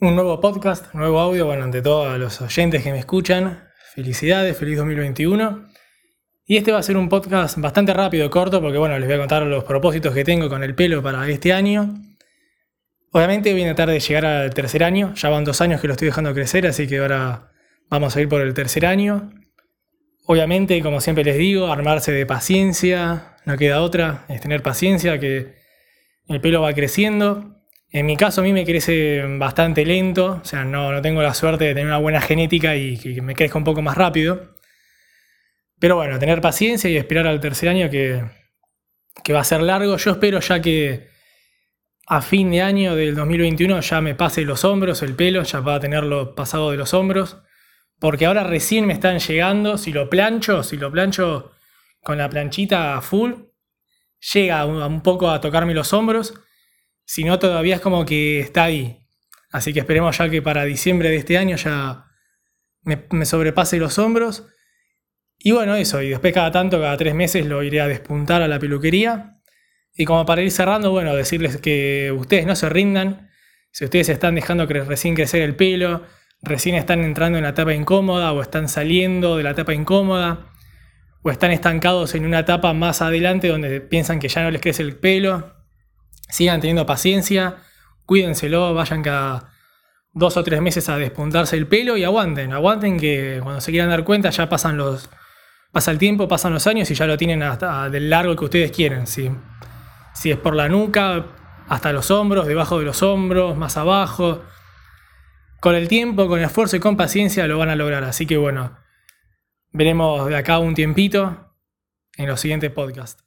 Un nuevo podcast, nuevo audio, bueno, ante todo a los oyentes que me escuchan, felicidades, feliz 2021. Y este va a ser un podcast bastante rápido, corto, porque bueno, les voy a contar los propósitos que tengo con el pelo para este año. Obviamente voy a de llegar al tercer año, ya van dos años que lo estoy dejando crecer, así que ahora vamos a ir por el tercer año. Obviamente, como siempre les digo, armarse de paciencia, no queda otra, es tener paciencia, que el pelo va creciendo. En mi caso a mí me crece bastante lento, o sea, no, no tengo la suerte de tener una buena genética y que me crezca un poco más rápido. Pero bueno, tener paciencia y esperar al tercer año que, que va a ser largo. Yo espero ya que a fin de año del 2021 ya me pase los hombros, el pelo, ya va a tenerlo pasado de los hombros. Porque ahora recién me están llegando, si lo plancho, si lo plancho con la planchita full, llega un poco a tocarme los hombros. Si no, todavía es como que está ahí. Así que esperemos ya que para diciembre de este año ya me, sobrepase los hombros. Y bueno, eso, y después cada tanto, cada tres meses lo iré a despuntar a la peluquería. Y como para ir cerrando, bueno, decirles que ustedes no se rindan. Si ustedes están dejando recién crecer el pelo, recién están entrando en la etapa incómoda o están saliendo de la etapa incómoda o están estancados en una etapa más adelante donde piensan que ya no les crece el pelo, sigan teniendo paciencia, cuídenselo, vayan cada dos o tres meses a despuntarse el pelo y aguanten, aguanten que cuando se quieran dar cuenta ya pasan los, pasa el tiempo, pasan los años y ya lo tienen hasta del largo que ustedes quieren. Si es por la nuca, hasta los hombros, debajo de los hombros, más abajo con el tiempo, con esfuerzo y con paciencia lo van a lograr. Así que bueno, veremos de acá un tiempito en los siguientes podcasts.